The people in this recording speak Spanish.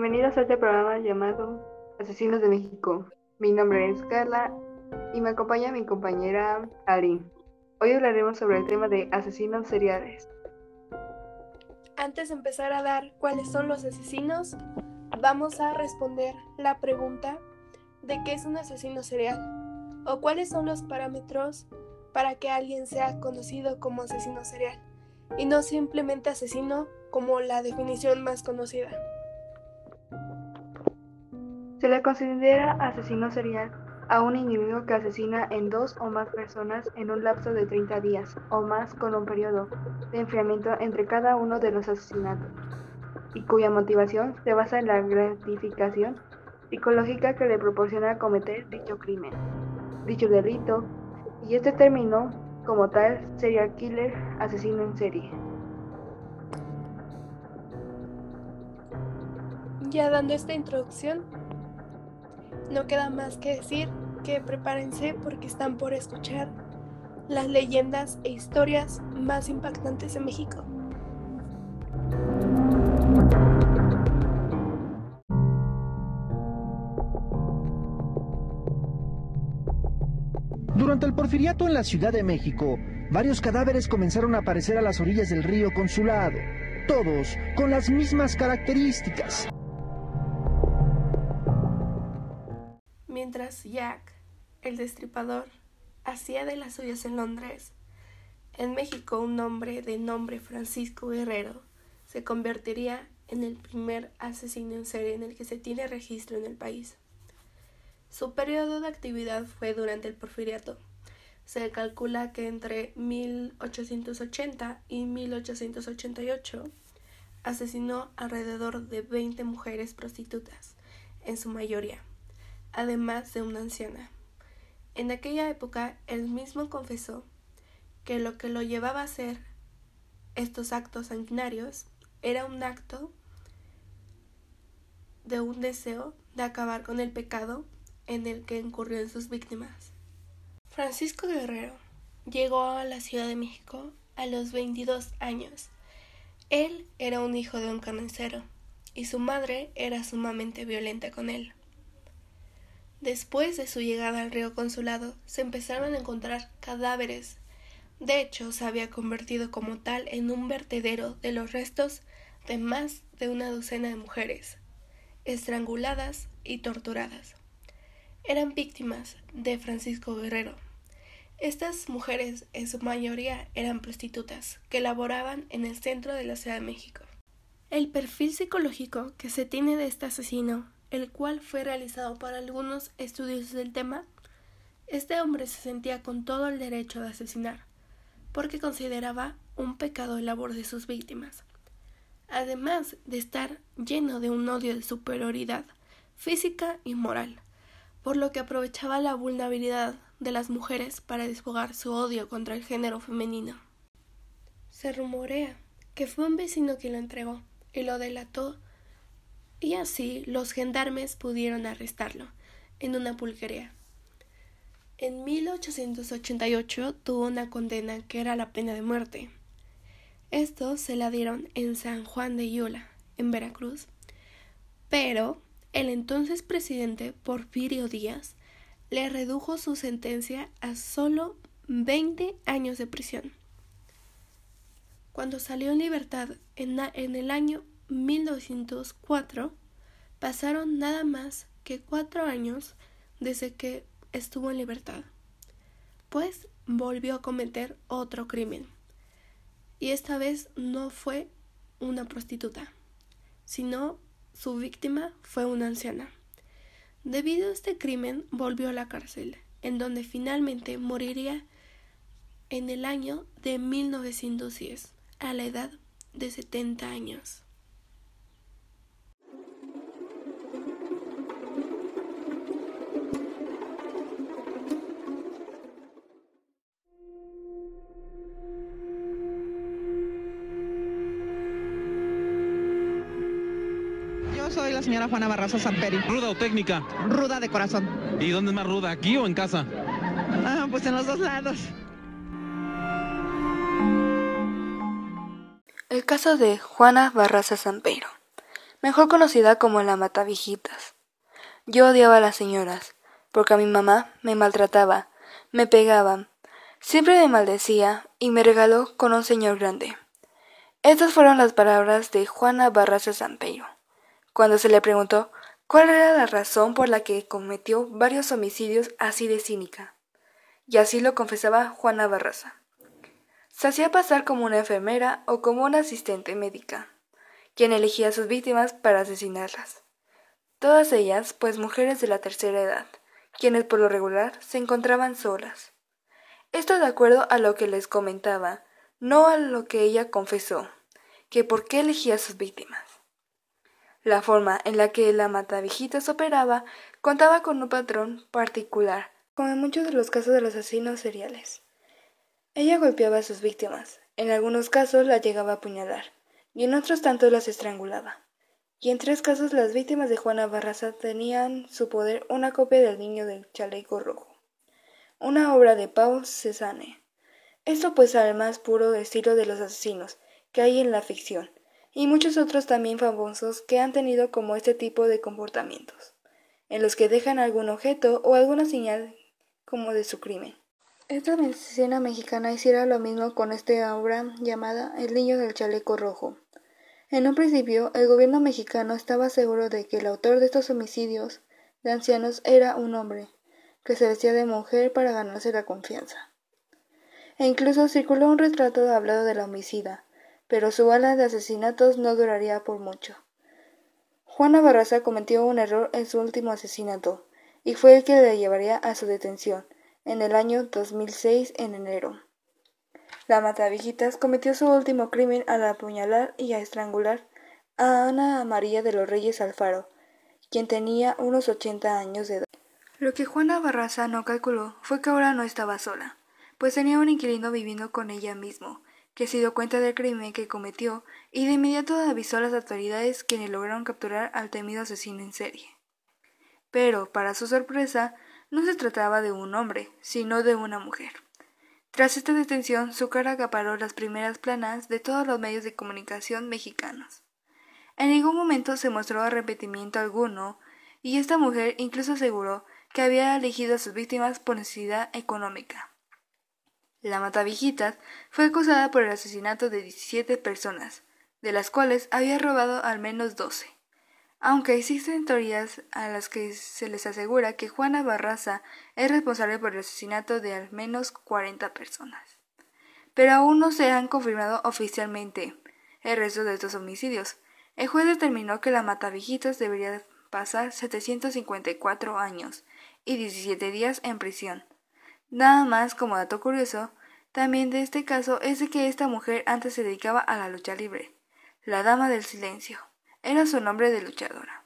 Bienvenidos a este programa llamado Asesinos de México. Mi nombre es Carla y me acompaña mi compañera Ari. Hoy hablaremos sobre el tema de asesinos seriales. Antes de empezar a dar cuáles son los asesinos, vamos a responder la pregunta de qué es un asesino serial o cuáles son los parámetros para que alguien sea conocido como asesino serial y no simplemente asesino como la definición más conocida. Se le considera asesino serial a un individuo que asesina en dos o más personas en un lapso de 30 días o más con un periodo de enfriamiento entre cada uno de los asesinatos y cuya motivación se basa en la gratificación psicológica que le proporciona cometer dicho crimen, dicho delito, y este término como tal serial killer, asesino en serie. Ya dando esta introducción, no queda más que decir que prepárense porque están por escuchar las leyendas e historias más impactantes de México. Durante el porfiriato en la Ciudad de México, varios cadáveres comenzaron a aparecer a las orillas del río Consulado, todos con las mismas características. Mientras Jack, el destripador, hacía de las suyas en Londres, en México un hombre de nombre Francisco Guerrero se convertiría en el primer asesino en serie en el que se tiene registro en el país. Su periodo de actividad fue durante el porfiriato. Se calcula que entre 1880 y 1888 asesinó alrededor de 20 mujeres prostitutas, en su mayoría además de una anciana. En aquella época él mismo confesó que lo que lo llevaba a hacer estos actos sanguinarios era un acto de un deseo de acabar con el pecado en el que incurrió en sus víctimas. Francisco Guerrero llegó a la Ciudad de México a los 22 años. Él era un hijo de un carnicero y su madre era sumamente violenta con él. Después de su llegada al río Consulado, se empezaron a encontrar cadáveres. De hecho, se había convertido como tal en un vertedero de los restos de más de una docena de mujeres, estranguladas y torturadas. Eran víctimas de Francisco Guerrero. Estas mujeres en su mayoría eran prostitutas que laboraban en el centro de la Ciudad de México. El perfil psicológico que se tiene de este asesino el cual fue realizado por algunos estudios del tema, este hombre se sentía con todo el derecho de asesinar, porque consideraba un pecado el labor de sus víctimas, además de estar lleno de un odio de superioridad física y moral, por lo que aprovechaba la vulnerabilidad de las mujeres para desfogar su odio contra el género femenino. Se rumorea que fue un vecino quien lo entregó y lo delató y así los gendarmes pudieron arrestarlo en una pulquería. En 1888 tuvo una condena que era la pena de muerte. Esto se la dieron en San Juan de Yola, en Veracruz, pero el entonces presidente Porfirio Díaz le redujo su sentencia a solo 20 años de prisión. Cuando salió en libertad en, en el año 1904 pasaron nada más que cuatro años desde que estuvo en libertad, pues volvió a cometer otro crimen. Y esta vez no fue una prostituta, sino su víctima fue una anciana. Debido a este crimen volvió a la cárcel, en donde finalmente moriría en el año de 1910, a la edad de 70 años. Soy la señora Juana Barraza Samperi. ¿Ruda o técnica? Ruda de corazón. ¿Y dónde es más ruda, aquí o en casa? Ah, pues en los dos lados. El caso de Juana Barraza Sampeiro. mejor conocida como la Matavijitas. Yo odiaba a las señoras, porque a mi mamá me maltrataba, me pegaba, siempre me maldecía y me regaló con un señor grande. Estas fueron las palabras de Juana Barraza Sampeiro, cuando se le preguntó cuál era la razón por la que cometió varios homicidios así de cínica. Y así lo confesaba Juana Barraza. Se hacía pasar como una enfermera o como una asistente médica, quien elegía a sus víctimas para asesinarlas. Todas ellas, pues mujeres de la tercera edad, quienes por lo regular se encontraban solas. Esto de acuerdo a lo que les comentaba, no a lo que ella confesó, que por qué elegía a sus víctimas. La forma en la que la matavijitas operaba contaba con un patrón particular, como en muchos de los casos de los asesinos seriales. Ella golpeaba a sus víctimas, en algunos casos las llegaba a apuñalar, y en otros tantos las estrangulaba. Y en tres casos las víctimas de Juana Barraza tenían su poder una copia del niño del chaleco rojo, una obra de Paul Cézanne. Esto pues al más puro estilo de los asesinos que hay en la ficción, y muchos otros también famosos que han tenido como este tipo de comportamientos, en los que dejan algún objeto o alguna señal como de su crimen. Esta escena mexicana hiciera lo mismo con esta obra llamada El niño del chaleco rojo. En un principio, el gobierno mexicano estaba seguro de que el autor de estos homicidios de ancianos era un hombre, que se vestía de mujer para ganarse la confianza. E incluso circuló un retrato hablado de la homicida, pero su bala de asesinatos no duraría por mucho. Juana Barraza cometió un error en su último asesinato, y fue el que le llevaría a su detención, en el año 2006 en enero. La Matavijitas cometió su último crimen al apuñalar y a estrangular a Ana María de los Reyes Alfaro, quien tenía unos 80 años de edad. Lo que Juana Barraza no calculó fue que ahora no estaba sola, pues tenía un inquilino viviendo con ella mismo, que se dio cuenta del crimen que cometió y de inmediato avisó a las autoridades quienes lograron capturar al temido asesino en serie. Pero, para su sorpresa, no se trataba de un hombre, sino de una mujer. Tras esta detención, su cara acaparó las primeras planas de todos los medios de comunicación mexicanos. En ningún momento se mostró arrepentimiento alguno, y esta mujer incluso aseguró que había elegido a sus víctimas por necesidad económica. La Matavijitas fue acusada por el asesinato de 17 personas, de las cuales había robado al menos 12 aunque existen teorías a las que se les asegura que Juana Barraza es responsable por el asesinato de al menos 40 personas. Pero aún no se han confirmado oficialmente el resto de estos homicidios. El juez determinó que la Matavijitas debería pasar 754 años y 17 días en prisión. Nada más como dato curioso, también de este caso es de que esta mujer antes se dedicaba a la lucha libre, la Dama del Silencio. Era su nombre de luchadora.